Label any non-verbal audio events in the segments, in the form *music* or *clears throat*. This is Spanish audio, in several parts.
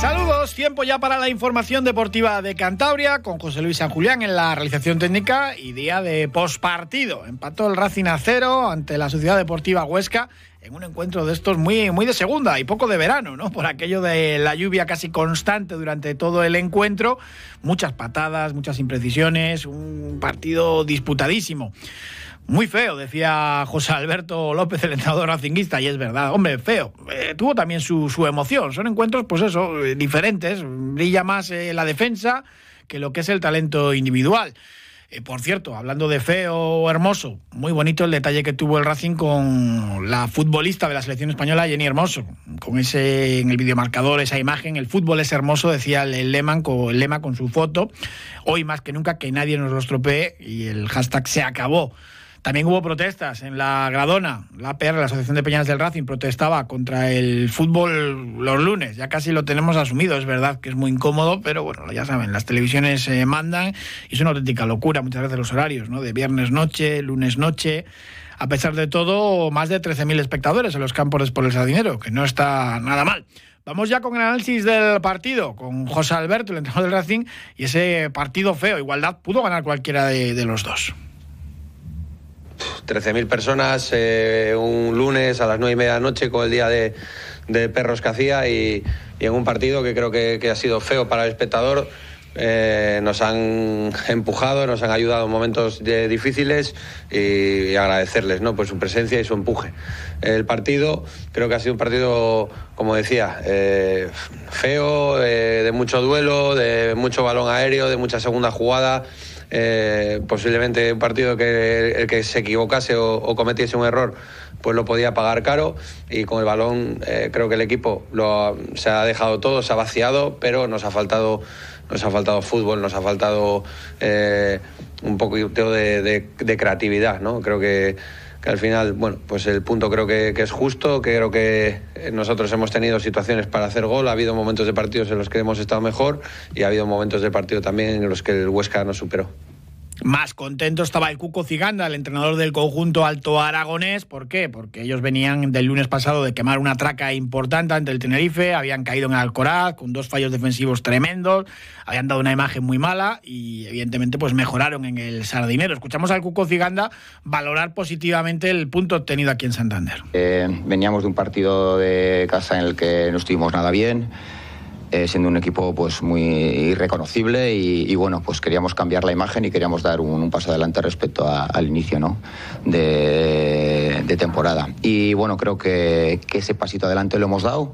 Saludos, tiempo ya para la información deportiva de Cantabria con José Luis San Julián en la realización técnica y día de postpartido. Empató el Racing a cero ante la Sociedad Deportiva Huesca en un encuentro de estos muy, muy de segunda y poco de verano, ¿no? Por aquello de la lluvia casi constante durante todo el encuentro, muchas patadas, muchas imprecisiones, un partido disputadísimo. Muy feo, decía José Alberto López, el entrenador racinguista, y es verdad. Hombre, feo. Eh, tuvo también su, su, emoción. Son encuentros, pues eso, eh, diferentes. Brilla más eh, la defensa que lo que es el talento individual. por cierto, hablando de feo hermoso, muy bonito el detalle que tuvo el Racing con la futbolista de la selección española, Jenny Hermoso. Con ese, en el videomarcador, esa imagen, el fútbol es hermoso, decía el lema, con, el lema con su foto. Hoy más que nunca que nadie nos lo estropee y el hashtag se acabó. También hubo protestas en la Gradona. La APR, la Asociación de Peñas del Racing, protestaba contra el fútbol los lunes. Ya casi lo tenemos asumido. Es verdad que es muy incómodo, pero bueno, ya saben, las televisiones se mandan y es una auténtica locura muchas veces los horarios, ¿no? De viernes noche, lunes noche. A pesar de todo, más de 13.000 espectadores en los campos por el Sardinero, que no está nada mal. Vamos ya con el análisis del partido, con José Alberto, el entrenador del Racing, y ese partido feo. Igualdad pudo ganar cualquiera de, de los dos. 13.000 personas eh, un lunes a las 9 y media de la noche con el día de, perros que hacía y, en un partido que creo que, ha sido feo para el espectador. Eh, nos han empujado, nos han ayudado en momentos difíciles y, agradecerles ¿no? pues su presencia y su empuje. El partido creo que ha sido un partido, como decía, eh, feo, de mucho duelo, de mucho balón aéreo, de mucha segunda jugada. Eh, posiblemente un partido que el que se equivocase o, cometiese un error pues lo podía pagar caro y con el balón eh, creo que el equipo lo, se ha dejado todo, se ha vaciado, pero nos ha faltado, nos ha faltado fútbol, nos ha faltado eh, un poquito de, de creatividad, ¿no? Creo que al final, bueno, pues el punto creo que, que, es justo, creo que nosotros hemos tenido situaciones para hacer gol, ha habido momentos de partidos en los que hemos estado mejor y ha habido momentos de partido también en los que el Huesca nos superó. Más contento estaba el Cuco Ciganda, el entrenador del conjunto alto aragonés. ¿Por qué? Porque ellos venían del lunes pasado de quemar una traca importante ante el Tenerife, habían caído en Alcoraz con dos fallos defensivos tremendos, habían dado una imagen muy mala y evidentemente pues mejoraron en el Sardinero. Escuchamos al Cuco Ciganda valorar positivamente el punto obtenido aquí en Santander. Eh, veníamos de un partido de casa en el que no estuvimos nada bien eh, siendo un equipo pues muy irreconocible y, bueno pues queríamos cambiar la imagen y queríamos dar un, paso adelante respecto a, al inicio ¿no? de, temporada y bueno creo que, ese pasito adelante lo hemos dado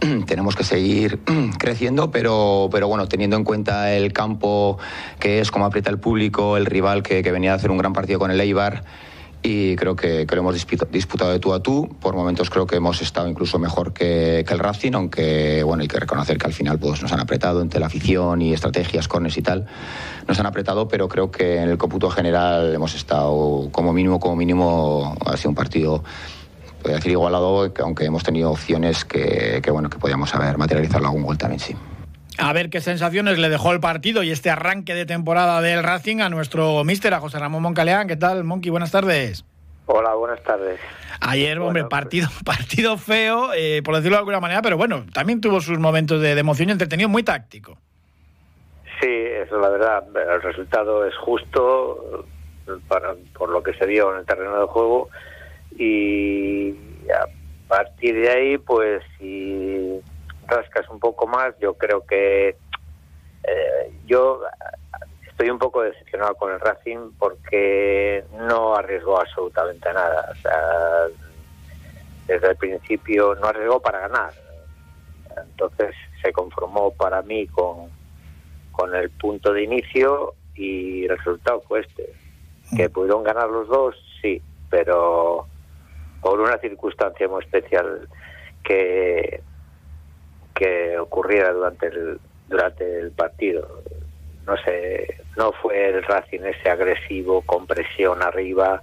*clears throat* tenemos que seguir *clears throat* creciendo pero pero bueno teniendo en cuenta el campo que es como aprieta el público el rival que, que venía a hacer un gran partido con el Eibar y creo que, que, hemos disputado de tú a tú. Por momentos creo que hemos estado incluso mejor que, que, el Racing, aunque bueno, hay que reconocer que al final pues, nos han apretado entre la afición y estrategias, corners y tal. Nos han apretado, pero creo que en el cómputo general hemos estado como mínimo, como mínimo, ha sido un partido podría decir igualado, aunque hemos tenido opciones que, que bueno, que podíamos haber materializado algún gol también, sí. A ver qué sensaciones le dejó el partido y este arranque de temporada del Racing a nuestro míster, a José Ramón Moncaleán. ¿Qué tal, Monqui? Buenas tardes. Hola, buenas tardes. Ayer, bueno, hombre, partido, pues... *laughs* partido feo, eh, por decirlo de alguna manera, pero bueno, también tuvo sus momentos de, de emoción y entretenido, muy táctico. Sí, eso es la verdad. El resultado es justo para, por lo que se vio en el terreno de juego y a partir de ahí, pues, si rascas un poco más, yo creo que eh, yo estoy un poco decepcionado con el Racing porque no arriesgó absolutamente nada. O sea, desde el principio no arriesgó para ganar. Entonces se conformó para mí con, con el punto de inicio y el resultado fue este. Que pudieron ganar los dos, sí, pero por una circunstancia muy especial que que ocurriera durante el durante el partido no sé, no fue el Racing ese agresivo, con presión arriba,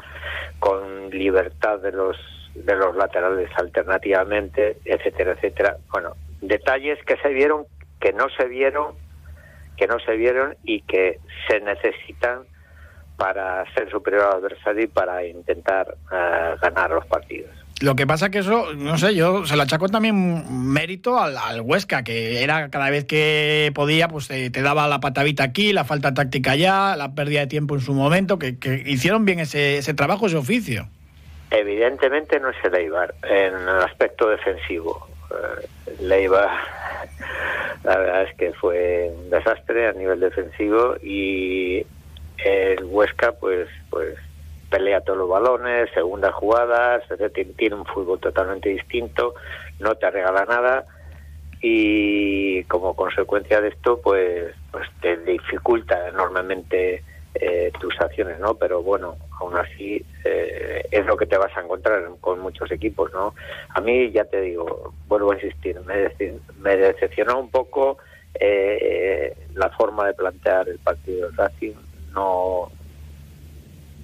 con libertad de los de los laterales alternativamente, etcétera, etcétera. Bueno, detalles que se vieron, que no se vieron, que no se vieron y que se necesitan para ser superior al adversario y para intentar eh, ganar los partidos. Lo que pasa que eso, no sé, yo se lo achaco también mérito al, al Huesca, que era cada vez que podía, pues te, te, daba la patavita aquí, la falta táctica allá, la pérdida de tiempo en su momento, que, que hicieron bien ese, ese, trabajo, ese oficio. Evidentemente no es el Eibar en el aspecto defensivo. El Eibar, la verdad es que fue un desastre a nivel defensivo y el Huesca, pues, pues pelea todos los balones, segundas jugadas, tiene un fútbol totalmente distinto, no te regala nada y como consecuencia de esto pues pues te dificulta enormemente eh, tus acciones no pero bueno aún así eh, es lo que te vas a encontrar con muchos equipos no a mí ya te digo vuelvo a insistir me, me decepcionó un poco eh, la forma de plantear el partido del Racing no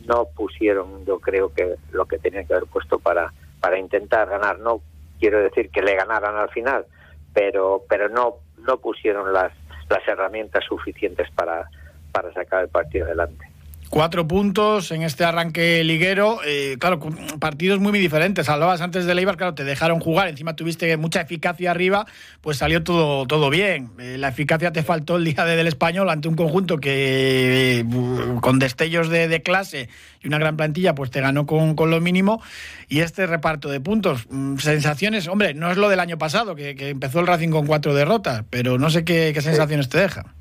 no pusieron yo creo que lo que tenían que haber puesto para para intentar ganar. No quiero decir que le ganaran al final pero pero no no pusieron las las herramientas suficientes para para sacar el partido adelante Cuatro puntos en este arranque liguero. Eh, claro, partidos muy, muy diferentes. Hablabas antes de Leibar, claro, te dejaron jugar. Encima tuviste mucha eficacia arriba, pues salió todo, todo bien. Eh, la eficacia te faltó el día de, del español ante un conjunto que, eh, con destellos de, de, clase y una gran plantilla, pues te ganó con, con, lo mínimo. Y este reparto de puntos, mm, sensaciones, hombre, no es lo del año pasado, que, que empezó el Racing con cuatro derrotas, pero no sé qué, qué sensaciones te deja.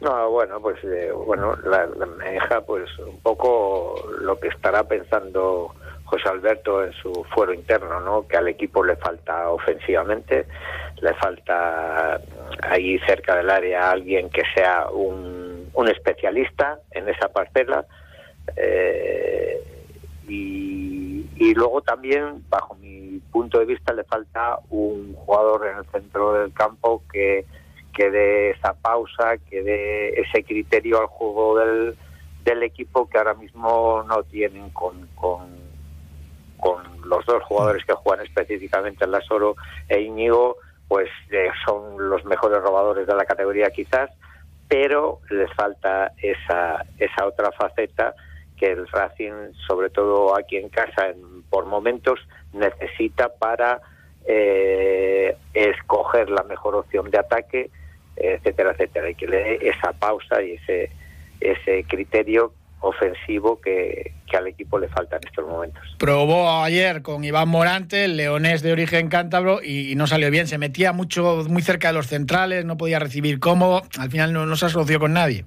No, bueno, pues eh, bueno, la, la, me deja pues un poco lo que estará pensando José Alberto en su fuero interno, ¿no? Que al equipo le falta ofensivamente, le falta ahí cerca del área alguien que sea un, un especialista en esa parcela eh, y, y luego también, bajo mi punto de vista, le falta un jugador en el centro del campo que que dé esa pausa, que dé ese criterio al juego del, del equipo que ahora mismo no tienen con, con, con los dos jugadores que juegan específicamente en la Soro e Íñigo, pues eh, son los mejores robadores de la categoría quizás, pero les falta esa, esa otra faceta que el Racing, sobre todo aquí en casa, en, por momentos necesita para eh, escoger la mejor opción de ataque etcétera, etcétera, y que le dé esa pausa y ese, ese criterio ofensivo que, que, al equipo le falta en estos momentos. Probó ayer con Iván Morante, leonés de origen cántabro, y, y, no salió bien. Se metía mucho, muy cerca de los centrales, no podía recibir cómodo. Al final no, no se asoció con nadie.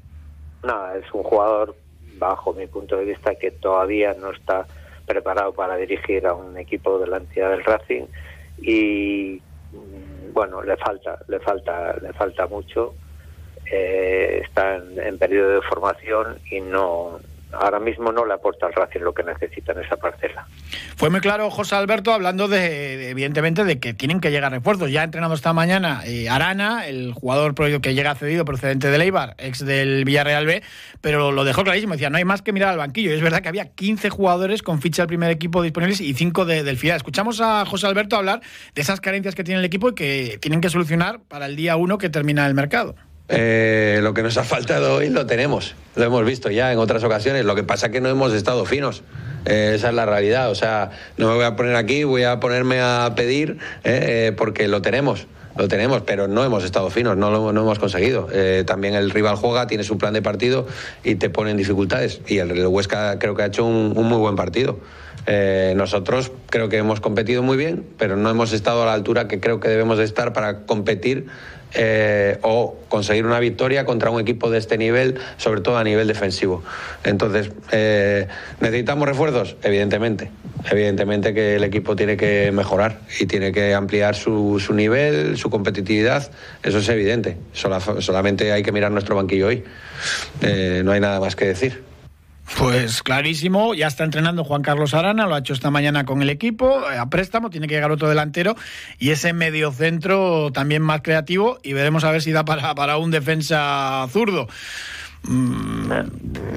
No, es un jugador, bajo mi punto de vista, que todavía no está preparado para dirigir a un equipo de la entidad del Racing y bueno, le falta, le falta, le falta mucho. Eh, está en, en, periodo de formación y no ahora mismo no le aporta al Racing lo que necesita en esa parcela. Fue muy claro José Alberto hablando de, de evidentemente de que tienen que llegar refuerzos. Ya ha entrenado esta mañana eh, Arana, el jugador que llega cedido procedente de Eibar, ex del Villarreal B, pero lo dejó clarísimo, decía, no hay más que mirar al banquillo. Y es verdad que había 15 jugadores con ficha del primer equipo disponibles y 5 de, del filial. Escuchamos a José Alberto hablar de esas carencias que tiene el equipo y que tienen que solucionar para el día 1 que termina el mercado. Eh, lo que nos ha faltado hoy lo tenemos, lo hemos visto ya en otras ocasiones. Lo que pasa es que no hemos estado finos. Eh, esa es la realidad. O sea, no me voy a poner aquí, voy a ponerme a pedir eh, porque lo tenemos. Lo tenemos, pero no hemos estado finos, no lo hemos conseguido. Eh, también el rival juega, tiene su plan de partido y te pone en dificultades. Y el, Huesca creo que ha hecho un muy buen partido. Eh, nosotros creo que hemos competido muy bien, pero no hemos estado a la altura que creo que debemos de estar para competir eh, o conseguir una victoria contra un equipo de este nivel, sobre todo a nivel defensivo. Entonces, eh, ¿necesitamos refuerzos? Evidentemente. Evidentemente que el equipo tiene que mejorar y tiene que ampliar su, su nivel, su competitividad. Eso es evidente. Sola, solamente hay que mirar nuestro banquillo hoy. Eh, no hay nada más que decir. Pues clarísimo, ya está entrenando Juan Carlos Arana, lo ha hecho esta mañana con el equipo, eh, a préstamo, tiene que llegar otro delantero y ese medio centro también más creativo y veremos a ver si da para, para un defensa zurdo. Mm,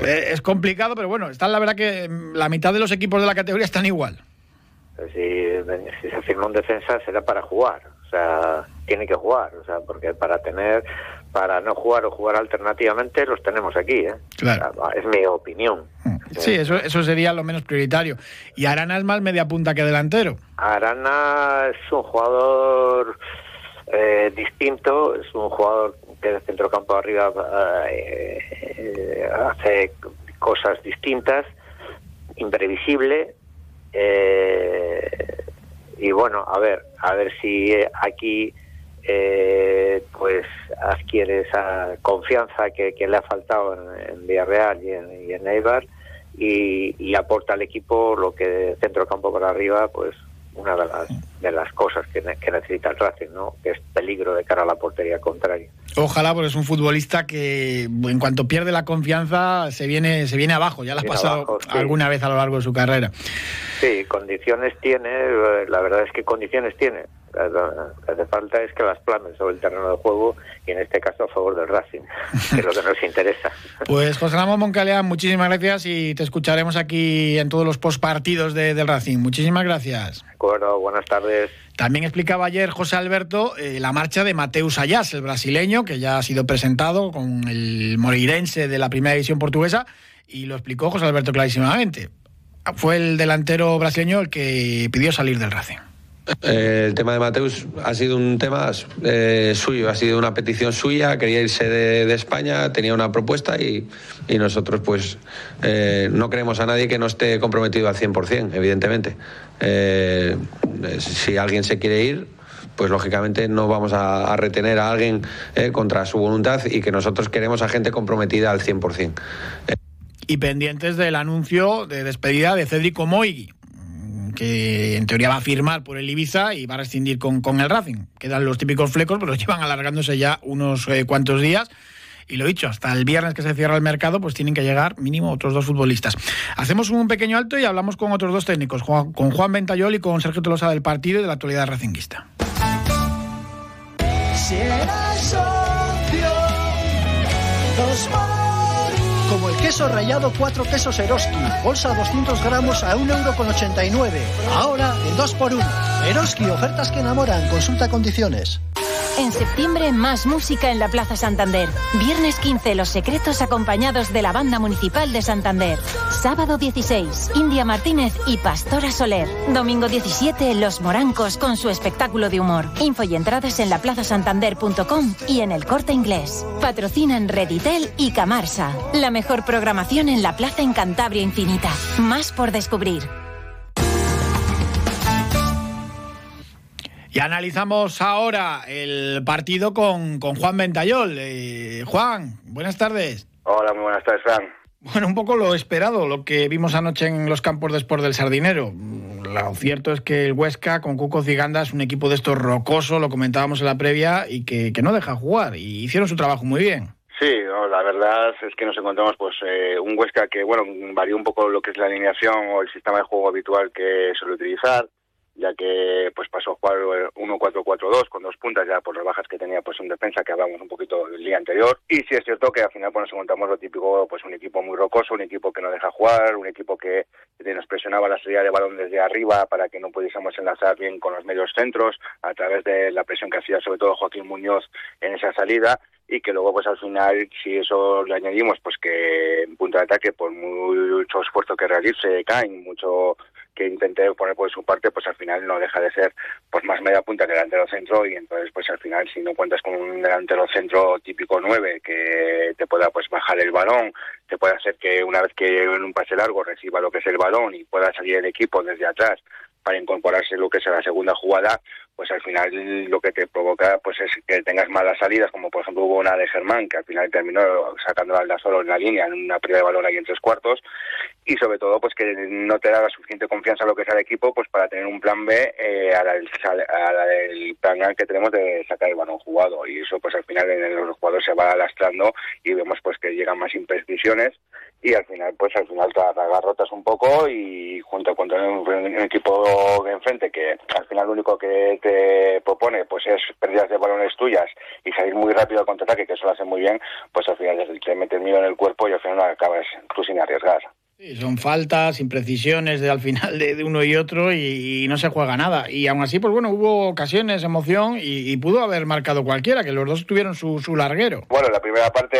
eh, es complicado, pero bueno, está la verdad que la mitad de los equipos de la categoría están igual. Si, si se firma un defensa será para jugar, o sea, tiene que jugar, o sea, porque para tener para no jugar o jugar alternativamente los tenemos aquí. ¿eh? Claro. es mi opinión. Mm. Sí, eso, eso sería lo menos prioritario. ¿Y Arana es más media punta que delantero? Arana es un jugador eh, distinto, es un jugador que de centrocampo arriba eh, eh, hace cosas distintas, imprevisible. y bueno, a ver, a ver si aquí eh, pues adquiere esa confianza que, le ha faltado en, Villarreal y en, y Eibar y, aporta al equipo lo que de centro campo para arriba pues una de las, de las cosas que, necesita el Racing, ¿no? que es peligro de cara a la portería contraria. Ojalá, porque es un futbolista que en cuanto pierde la confianza se viene se viene abajo, ya lo ha pasado alguna vez a lo largo de su carrera. Sí, condiciones tiene, la verdad es que condiciones tiene. Lo que hace falta es que las plamen sobre el terreno de juego y en este caso a favor del Racing, *laughs* que es lo que nos interesa. Pues José Ramón Moncalea, muchísimas gracias y te escucharemos aquí en todos los postpartidos de, del Racing. Muchísimas gracias. De acuerdo, buenas tardes. También explicaba ayer José Alberto eh, la marcha de Mateus Ayas, el brasileño, que ya ha sido presentado con el moreirense de la primera división portuguesa, y lo explicó José Alberto clarísimamente. Fue el delantero brasileño el que pidió salir del Racing. Eh, el tema de Mateus ha sido un tema eh, suyo, ha sido una petición suya, quería irse de, España, tenía una propuesta y, nosotros pues eh, no queremos a nadie que no esté comprometido al 100%, evidentemente. si alguien se quiere ir, pues lógicamente no vamos a, retener a alguien contra su voluntad y que nosotros queremos a gente comprometida al 100%. Y pendientes del anuncio de despedida de Cédric Moigui que en teoría va a firmar por el Ibiza y va a rescindir con, con el Racing. Quedan los típicos flecos, pero *laughs* llevan alargándose ya unos eh, cuantos días. Y lo dicho, hasta el viernes que se cierra el mercado, pues tienen que llegar mínimo otros dos futbolistas. Hacemos un pequeño alto y hablamos con otros dos técnicos, con Juan Ventayol y con Sergio Tolosa del partido y de la actualidad racinguista. Queso rallado 4 quesos Eroski, bolsa 200 gramos a 1,89€. Ahora en 2x1. Eroski, ofertas que enamoran. Consulta condiciones. En septiembre, más música en la Plaza Santander. Viernes 15, Los Secretos acompañados de la Banda Municipal de Santander. Sábado 16, India Martínez y Pastora Soler. Domingo 17, Los Morancos con su espectáculo de humor. Info y entradas en laplazasantander.com y en el corte inglés. Patrocinan Reditel y Camarsa. La mejor programación en la plaza en Cantabria Infinita. Más por descubrir. Y analizamos ahora el partido con, con Juan Ventayol. Eh, Juan, buenas tardes. Hola, muy buenas tardes, Fran. Bueno, un poco lo esperado, lo que vimos anoche en los campos de Sport del Sardinero. Lo cierto es que el Huesca con Cuco Ciganda es un equipo de estos rocoso, lo comentábamos en la previa, y que, no deja jugar. Y hicieron su trabajo muy bien. Sí, la verdad es que nos encontramos pues eh, un Huesca que, bueno, varió un poco lo que es la alineación o el sistema de juego habitual que suele utilizar ya que pues pasó a jugar 1-4-4-2 con dos puntas ya por las bajas que tenía pues un defensa que hablamos un poquito el día anterior. Y sí es cierto que al final pues nos encontramos lo típico pues un equipo muy rocoso un equipo que no deja jugar un equipo que nos presionaba la salida de balón desde arriba para que no pudiésemos enlazar bien con los medios centros a través de la presión que hacía sobre todo Joaquín Muñoz en esa salida y que luego pues al final si eso le añadimos pues que en punto de ataque por mucho esfuerzo que realice caen mucho que intenté poner por su parte, pues al final no deja de ser pues más media punta que delantero centro. Y entonces pues al final si no cuentas con un delantero centro típico 9 que te pueda pues bajar el balón, te puede hacer que una vez que en un pase largo reciba lo que es el balón y pueda salir el equipo desde atrás para incorporarse lo que es la segunda jugada, pues al final lo que te provoca pues es que tengas malas salidas, como por ejemplo hubo una de Germán, que al final terminó sacando al solo en la línea, en una pérdida de balón ahí en tres cuartos, y sobre todo pues que no te da la suficiente confianza a lo que es el equipo pues para tener un plan B eh, a, la, del plan A que tenemos de sacar el balón jugado, y eso pues al final en los jugadores se va lastrando y vemos pues que llegan más imprecisiones y al final, pues al final te agarrotas un poco y junto con tener un, equipo de enfrente que al final lo único que te propone pues es pérdidas de balones tuyas y salir muy rápido al contraataque, que eso lo hace muy bien, pues al final te metes miedo en el cuerpo y al final acabas tú sin arriesgar. Sí, son faltas, imprecisiones de, al final de, uno y otro y, no se juega nada. Y aún así, pues bueno, hubo ocasiones, emoción y, pudo haber marcado cualquiera, que los dos tuvieron su, su larguero. Bueno, la primera parte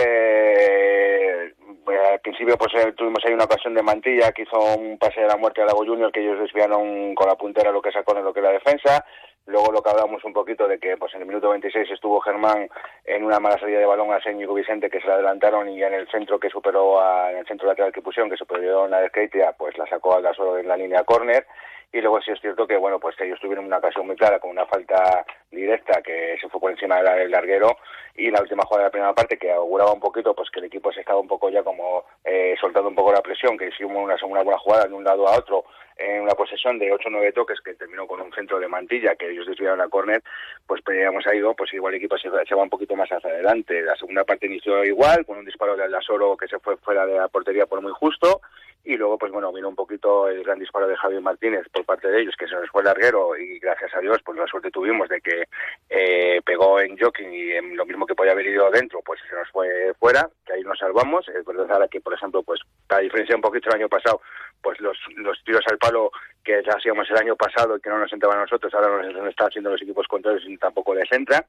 al principio pues eh, tuvimos ahí una ocasión de Mantilla que hizo un pase de la muerte a Lago Junior que ellos desviaron con la puntera lo que sacó en lo que era la defensa. Luego lo que hablamos un poquito de que pues en el minuto 26 estuvo Germán en una mala salida de balón a Señico Vicente que se la adelantaron y en el centro que superó a, en el centro lateral que pusieron que superó a la Skate pues la sacó al solo en la línea córner y luego sí es cierto que bueno pues ellos tuvieron una ocasión muy clara con una falta directa que se fue por encima del larguero y la última jugada de la primera parte que auguraba un poquito pues que el equipo se estaba un poco ya como eh, soltando un poco la presión que hicimos una, una buena jugada de un lado a otro en una posesión de 8 o 9 toques que terminó con un centro de mantilla que ellos desviaron a córner, pues pedíamos ahí, pues igual el equipo se, se, va un poquito más hacia adelante. La segunda parte inició igual, con un disparo de Aldasoro que se fue fuera de la portería por muy justo, y luego pues bueno vino un poquito el gran disparo de Javier Martínez por parte de ellos que se nos fue larguero y gracias a Dios pues la suerte tuvimos de que eh, pegó en joking y en lo mismo que podía haber ido dentro pues se nos fue fuera que ahí nos salvamos. Es verdad que por ejemplo pues a diferencia un poquito el año pasado pues los, los tiros al palo que hacíamos el año pasado y que no nos entraban a nosotros ahora nos, están haciendo los equipos contrarios y tampoco les entra.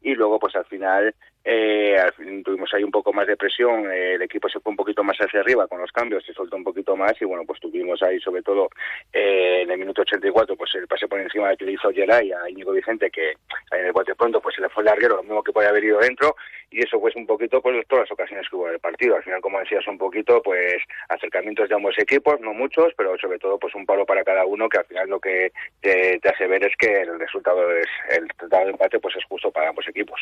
Y luego pues al final eh, al fin tuvimos ahí un poco más de presión, eh, el equipo se fue un poquito más hacia arriba con los cambios, se soltó un poquito más y bueno, pues tuvimos ahí sobre todo eh, en el minuto 84 pues el pase por encima de que le hizo Geray a Íñigo Vicente que en el bote pronto pues se le fue el larguero, lo mismo que podía haber ido dentro. Y eso pues un poquito pues todas las ocasiones que hubo en el partido, al final como decías un poquito pues acercamientos de ambos equipos, no muchos, pero sobre todo pues un palo para cada uno que al final lo que te, hace ver es que el resultado es, el total de empate pues es justo para ambos equipos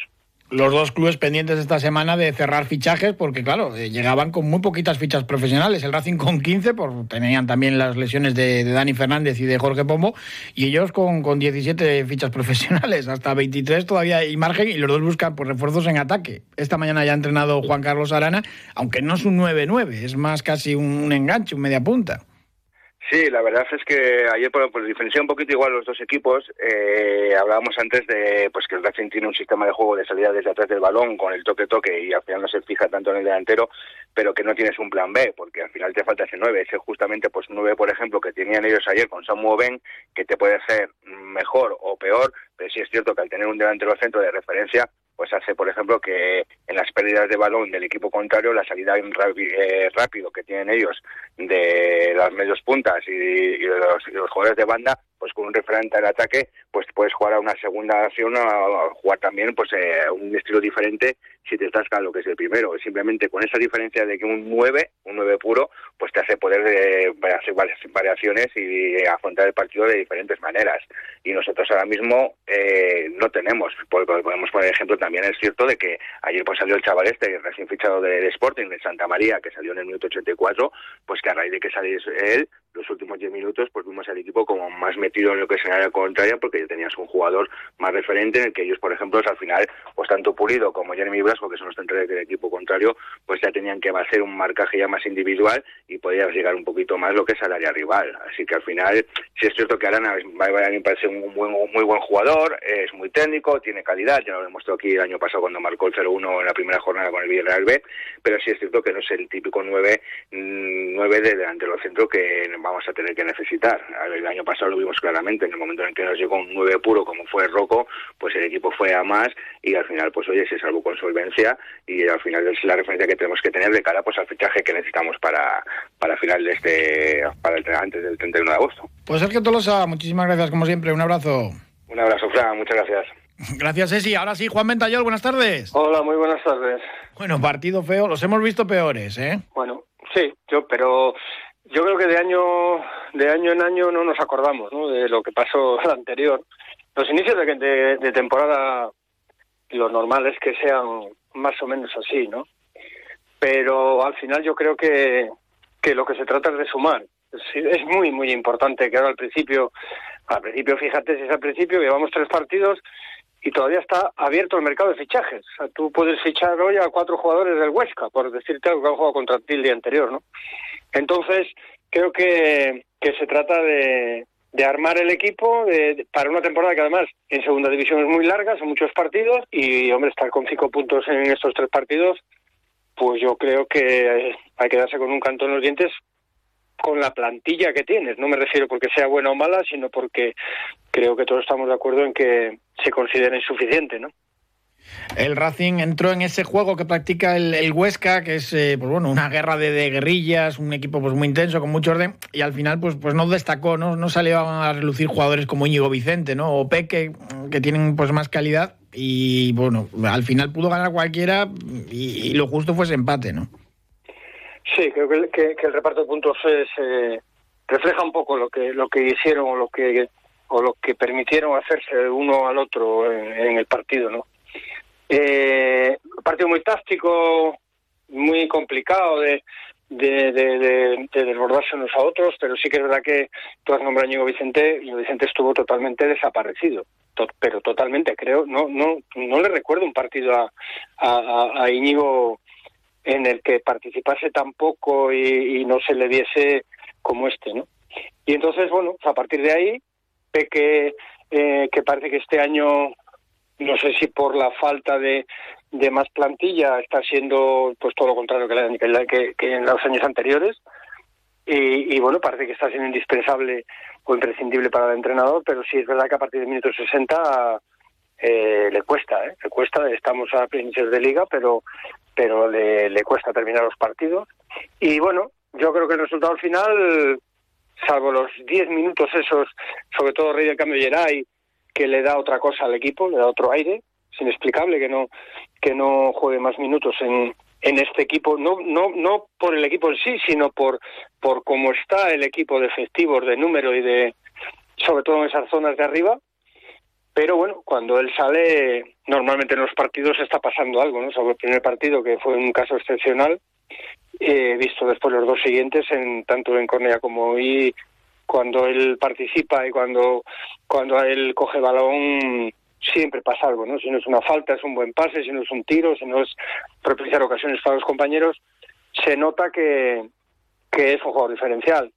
los dos clubes pendientes esta semana de cerrar fichajes, porque claro, eh, llegaban con muy poquitas fichas profesionales. El Racing con 15, por, tenían también las lesiones de, Dani Fernández y de Jorge Pombo, y ellos con, con 17 fichas *laughs* profesionales, hasta 23 todavía hay margen, y los dos buscan pues, refuerzos en ataque. Esta mañana ya ha entrenado Juan Carlos Arana, aunque no es un 9-9, es más casi un enganche, un media punta. Sí, la verdad es que ayer, por, por diferenciar un poquito igual los dos equipos, eh, hablábamos antes de pues que el Racing tiene un sistema de juego de salida desde atrás del balón con el toque-toque y al final no se fija tanto en el delantero, pero que no tienes un plan B, porque al final te falta ese 9, ese justamente pues 9, por ejemplo, que tenían ellos ayer con Samu Ben, que te puede ser mejor o peor, pero sí es cierto que al tener un delantero centro de referencia, pues hace, por ejemplo, que en las pérdidas de balón del equipo contrario, la salida eh, rápido que tienen ellos de las medios puntas y, los, jugadores de banda, pues con un referente al ataque, pues puedes jugar a una segunda acción o jugar también pues eh, un estilo diferente si te con lo que es el primero. Simplemente con esa diferencia de que un 9, un 9 puro, pues te hace poder eh, hacer variaciones y afrontar el partido de diferentes maneras. Y nosotros ahora mismo no tenemos, podemos poner ejemplo también es cierto de que ayer pues salió el chaval este, recién fichado de, Sporting, de Santa María, que salió en el minuto 84, pues que a raíz de que saliese él, los últimos 10 minutos, pues vimos al equipo como más metido en lo que es en área contraria, porque ya tenías un jugador más referente en el que ellos, por ejemplo, al final, pues tanto Pulido como Jeremy Blasco, que son los centrales del equipo contrario, pues ya tenían que hacer un marcaje ya más individual y podías llegar un poquito más lo que es al área rival. Así que al final, sí es cierto que Arana mí parece un muy, muy buen jugador, es muy técnico, tiene calidad, ya lo demostró aquí el año pasado cuando marcó el 0-1 en la primera jornada con el Villarreal B, pero sí es cierto que no es el típico 9, 9 mm, de delante de los centros que vamos a tener que necesitar. El año pasado lo vimos claramente, en el momento en que nos llegó un 9 puro como fue Rocco, pues el equipo fue a más y al final, pues oye, se salvó con solvencia y al final es la referencia que tenemos que tener de cara pues al fichaje que necesitamos para, para final de este, para el, antes del 31 de agosto. Pues Sergio Tolosa, muchísimas gracias como siempre, un abrazo. Un abrazo, Fran, muchas gracias. *laughs* Gracias, Esi. Ahora sí, Juan Ventayol, buenas tardes. Hola, muy buenas tardes. Bueno, partido feo, los hemos visto peores, ¿eh? Bueno, sí, yo, pero yo creo que de año, de año en año no nos acordamos ¿no? de lo que pasó *laughs* el anterior. Los inicios de, de, temporada, lo normal es que sean más o menos así, ¿no? Pero al final yo creo que, que lo que se trata es de sumar. Es, muy, muy importante que ahora al principio, al principio, fíjate si es al principio, llevamos tres partidos y todavía está abierto el mercado de fichajes. O sea, tú puedes fichar hoy a cuatro jugadores del Huesca, por decirte algo que han jugado contra el día anterior, ¿no? Entonces, creo que, que se trata de, armar el equipo de, para una temporada que además en segunda división es muy larga, son muchos partidos y, hombre, estar con cinco puntos en estos tres partidos, pues yo creo que hay que darse con un canto en los dientes con la plantilla que tienes. No me refiero porque sea buena o mala, sino porque creo que todos estamos de acuerdo en que se considera insuficiente, ¿no? El Racing entró en ese juego que practica el, Huesca, que es eh, pues bueno, una guerra de, guerrillas, un equipo pues muy intenso, con mucho orden, y al final pues, pues no destacó, ¿no? no salió a relucir jugadores como Íñigo Vicente ¿no? o Peque, que tienen pues más calidad, y bueno, al final pudo ganar cualquiera y, lo justo fue ese empate, ¿no? Sí, creo que, el reparto de puntos eh, refleja un poco lo que lo que hicieron o lo que o lo que permitieron hacerse uno al otro en el partido, ¿no? Eh, partido muy táctico, muy complicado de, de, de, desbordarse unos a otros, pero sí que es verdad que tú has nombrado a Íñigo Vicente, y Vicente estuvo totalmente desaparecido, pero totalmente, creo, no no no le recuerdo un partido a, a, a Íñigo en el que participase tan poco y, no se le diese como este, ¿no? Y entonces, bueno, a partir de ahí, ve que, eh, que parece que este año no sé si por la falta de, de más plantilla está siendo pues todo lo contrario que, que, en los años anteriores. Y, bueno, parece que está siendo indispensable o imprescindible para el entrenador, pero sí es verdad que a partir de minutos 60 eh, le cuesta, ¿eh? le cuesta. Estamos a principios de liga, pero pero le, cuesta terminar los partidos. Y bueno, yo creo que el resultado al final, salvo los 10 minutos esos, sobre todo Rey del Cambio Geray, que le da otra cosa al equipo, le da otro aire. Es inexplicable que no que no juegue más minutos en, en este equipo, no no no por el equipo en sí, sino por por cómo está el equipo de efectivos, de número y de sobre todo en esas zonas de arriba. Pero bueno, cuando él sale, normalmente en los partidos está pasando algo, ¿no? Sobre el primer partido, que fue un caso excepcional, he visto después los dos siguientes, en tanto en Cornea como hoy, cuando él participa y cuando, cuando él coge balón siempre pasa algo, ¿no? Si no es una falta, es un buen pase, si no es un tiro, si no es propiciar ocasiones para los compañeros, se nota que, que es un jugador diferencial.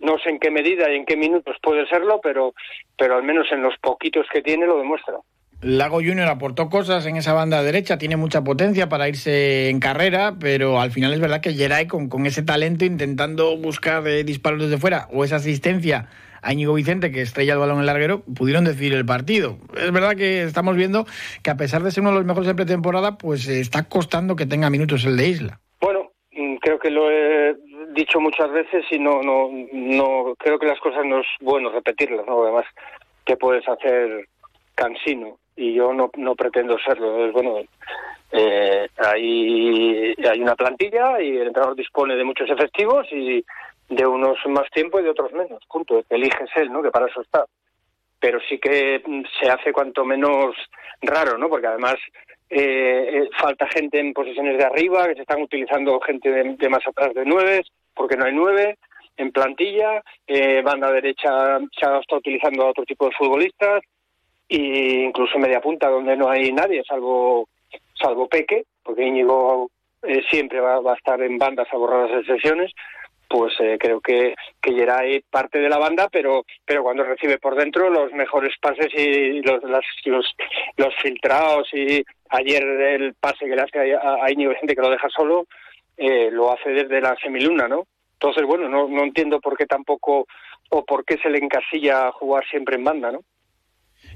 No sé en qué medida y en qué minutos puede serlo, pero, pero al menos en los poquitos que tiene lo demuestra. Lago Junior aportó cosas en esa banda derecha, tiene mucha potencia para irse en carrera, pero al final es verdad que Geray con, ese talento intentando buscar eh, disparos desde fuera o esa asistencia a Íñigo Vicente que estrella el balón en larguero, pudieron decidir el partido. Es verdad que estamos viendo que a pesar de ser uno de los mejores de pretemporada, pues eh, está costando que tenga minutos el de Isla. Bueno, mm, creo que lo he dicho muchas veces y no, no, no creo que las cosas no es bueno repetirlas, ¿no? Además, ¿qué puedes hacer cansino? y yo no, no pretendo serlo. Entonces, bueno, eh, hay, hay una plantilla y el entrenador dispone de muchos efectivos y de unos más tiempo y de otros menos. Punto. Eliges él, ¿no? Que para eso está. Pero sí que se hace cuanto menos raro, ¿no? Porque además eh, eh, falta gente en posiciones de arriba, que se están utilizando gente de, más atrás de nueve, porque no hay nueve en plantilla, eh, banda derecha se ha estado utilizando a otro tipo de futbolistas, y incluso media punta donde no hay nadie salvo salvo Peque porque Íñigo eh, siempre va, a estar en bandas a borrar las excepciones pues eh, creo que que Geray parte de la banda pero pero cuando recibe por dentro los mejores pases y los los, los filtrados y ayer el pase que le hace a, Íñigo gente que lo deja solo eh, lo hace desde la semiluna no entonces bueno no no entiendo por qué tampoco o por qué se le encasilla a jugar siempre en banda no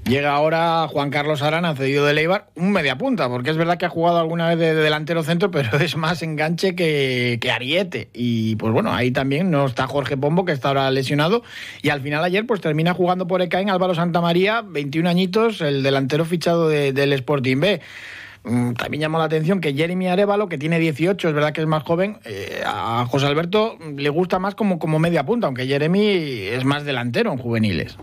Llega ahora Juan Carlos Arana, cedido de Leibar, un media punta, porque es verdad que ha jugado alguna vez de, delantero centro, pero *laughs* es más enganche que, que, Ariete. Y pues bueno, ahí también no está Jorge Pombo, que está ahora lesionado. Y al final ayer pues termina jugando por Ecaín Álvaro Santamaría, 21 añitos, el delantero fichado del Sporting B. Mm, también llamó la atención que Jeremy Arevalo, que tiene 18, es verdad que es más joven, eh, a José Alberto le gusta más como, como media punta, aunque Jeremy es más delantero en juveniles.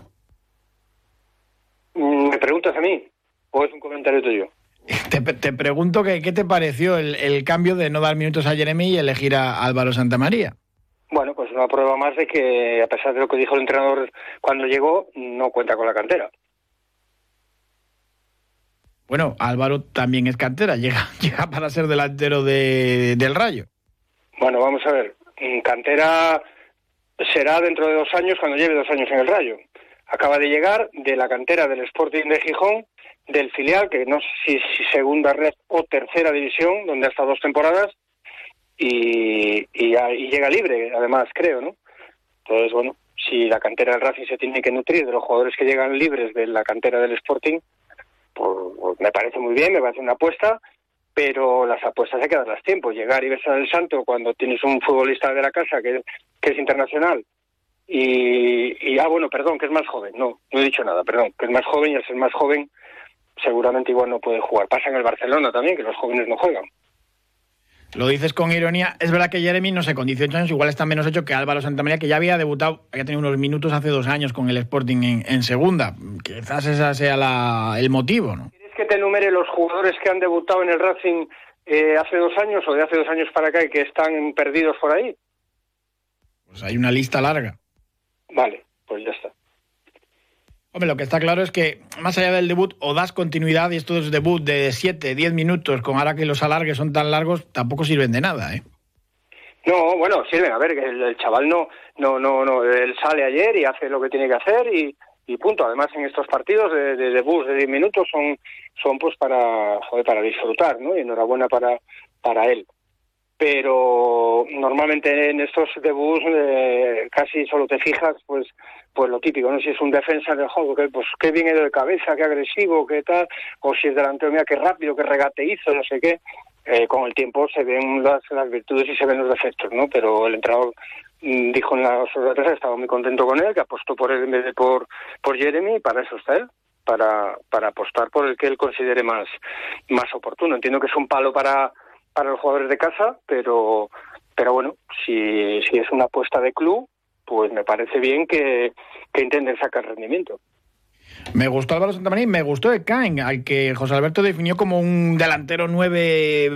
¿Me preguntas a mí o es un comentario tuyo? *laughs* Te, pregunto que, qué te pareció el, cambio de no dar minutos a Jeremy y elegir a Álvaro Santamaría. Bueno, pues una prueba más de que, a pesar de lo que dijo el entrenador cuando llegó, no cuenta con la cantera. Bueno, Álvaro también es cantera, llega, *laughs* llega para ser delantero de, del Rayo. Bueno, vamos a ver. Cantera será dentro de dos años cuando lleve dos años en el Rayo. Acaba de llegar de la cantera del Sporting de Gijón, del filial, que no sé si, si segunda red o tercera división, donde ha estado dos temporadas, y, y, llega libre, además, creo, ¿no? Entonces, bueno, si la cantera del Racing se tiene que nutrir de los jugadores que llegan libres de la cantera del Sporting, pues, pues me parece muy bien, me parece una apuesta, pero las apuestas hay que darlas tiempo. Llegar y besar el santo cuando tienes un futbolista de la casa que es internacional y, y, ah, bueno, perdón, que es más joven. No, no he dicho nada, perdón, que es más joven y al ser más joven seguramente igual no puede jugar. Pasa en el Barcelona también, que los jóvenes no juegan. Lo dices con ironía. Es verdad que Jeremy, no sé, con 18 años igual está menos hecho que Álvaro Santamaría, que ya había debutado, había tenido unos minutos hace dos años con el Sporting en, en segunda. Quizás ese sea la, el motivo, ¿no? ¿Quieres que te enumere los jugadores que han debutado en el Racing eh, hace dos años o de hace dos años para acá y que están perdidos por ahí? Pues hay una lista larga. Vale, pues ya está. Hombre, lo que está claro es que más allá del debut, o das continuidad y estos debut de 7, 10 minutos, con ahora que los alargues son tan largos, tampoco sirven de nada, ¿eh? No, bueno, sirven. A ver, el, el chaval no, no, no, no, él sale ayer y hace lo que tiene que hacer y, y punto. Además, en estos partidos de, de debut de 10 minutos son, son pues para, joder, para disfrutar, ¿no? Y enhorabuena para, para él pero normalmente en estos debuts eh, casi solo te fijas pues pues lo típico no si es un defensa del juego que pues qué bien de cabeza qué agresivo qué tal o si es delantero mira qué rápido qué regate hizo no sé qué. Eh, con el tiempo se ven las, las virtudes y se ven los defectos no pero el entrenador mm, dijo en la sorpresa que estaba muy contento con él que apostó por él en vez de por por Jeremy y para eso está él para para apostar por el que él considere más más oportuno. Entiendo que es un palo para para los jugadores de casa, pero, pero bueno, si, si es una apuesta de club, pues me parece bien que, que intenten sacar rendimiento. Me gustó Álvaro Santamaría y me gustó de Caen, al que José Alberto definió como un delantero nueve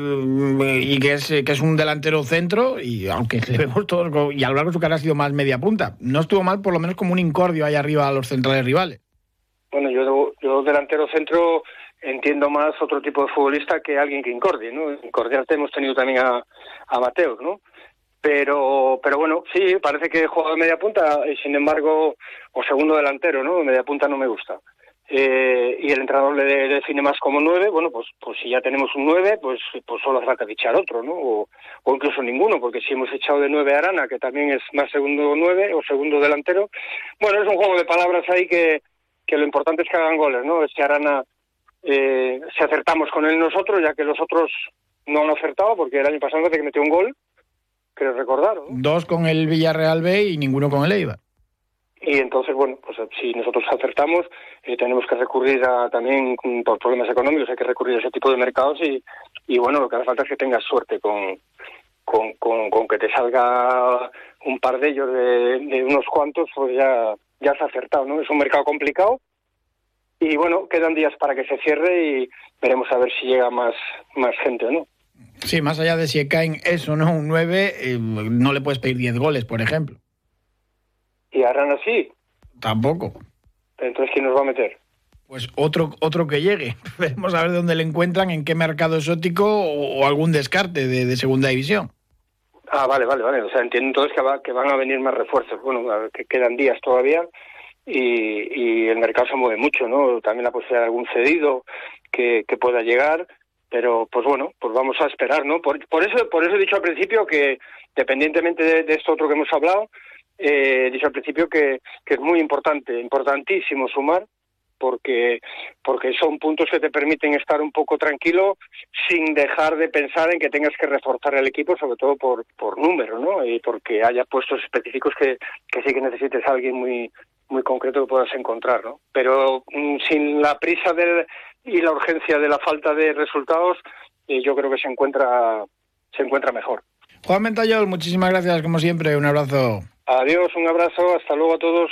y que es, que es un delantero centro, y aunque le vemos todos, y a lo largo de su carrera ha sido más media punta. No estuvo mal, por lo menos como un incordio ahí arriba a los centrales rivales. Bueno, yo, yo delantero centro entiendo más otro tipo de futbolista que alguien que incordie, ¿no? En Cordiarte hemos tenido también a, a ¿no? Pero, pero bueno, sí, parece que juega de media punta y sin embargo, o segundo delantero, ¿no? Media punta no me gusta. Eh, y el entrenador le, define más como nueve, bueno, pues, pues si ya tenemos un nueve, pues, pues solo hace falta fichar otro, ¿no? O, o incluso ninguno, porque si hemos echado de nueve a Arana, que también es más segundo nueve o segundo delantero, bueno, es un juego de palabras ahí que, que lo importante es que hagan goles, ¿no? Es que Arana eh, si acertamos con él nosotros, ya que los otros no han acertado, porque el año pasado hace que metió un gol, creo recordar. ¿no? Dos con el Villarreal B y ninguno con el Eibar. Y entonces, bueno, pues si nosotros acertamos, eh, tenemos que recurrir a, también por problemas económicos, hay que recurrir a ese tipo de mercados y, y bueno, lo que hace falta es que tengas suerte con, con, con, con que te salga un par de ellos de, de unos cuantos, pues ya, ya has acertado, ¿no? Es un mercado complicado, y bueno, quedan días para que se cierre y veremos a ver si llega más, más gente o no. Sí, más allá de si caen eso, ¿no? Un 9, eh, no le puedes pedir 10 goles, por ejemplo. ¿Y Arana sí? Tampoco. Entonces, ¿quién nos va a meter? Pues otro, otro que llegue. *laughs* Veremos a ver dónde le encuentran, en qué mercado exótico o, o algún descarte de, de, segunda división. Ah, vale, vale, vale. O sea, entiendo entonces que, va, que van a venir más refuerzos. Bueno, que quedan días todavía y, y el mercado se mueve mucho, ¿no? También la posibilidad de algún cedido que, que pueda llegar, pero pues bueno, pues vamos a esperar, ¿no? Por, por eso por eso he dicho al principio que, dependientemente de, esto otro que hemos hablado, eh, he dicho al principio que, que es muy importante, importantísimo sumar, porque porque son puntos que te permiten estar un poco tranquilo sin dejar de pensar en que tengas que reforzar el equipo, sobre todo por, por número, ¿no? Y porque haya puestos específicos que, que sí que necesites a alguien muy muy concreto que puedas encontrar, ¿no? Pero mm, sin la prisa de, y la urgencia de la falta de resultados, eh, yo creo que se encuentra se encuentra mejor. Juan Mentayol, muchísimas gracias como siempre, un abrazo. Adiós, un abrazo, hasta luego a todos.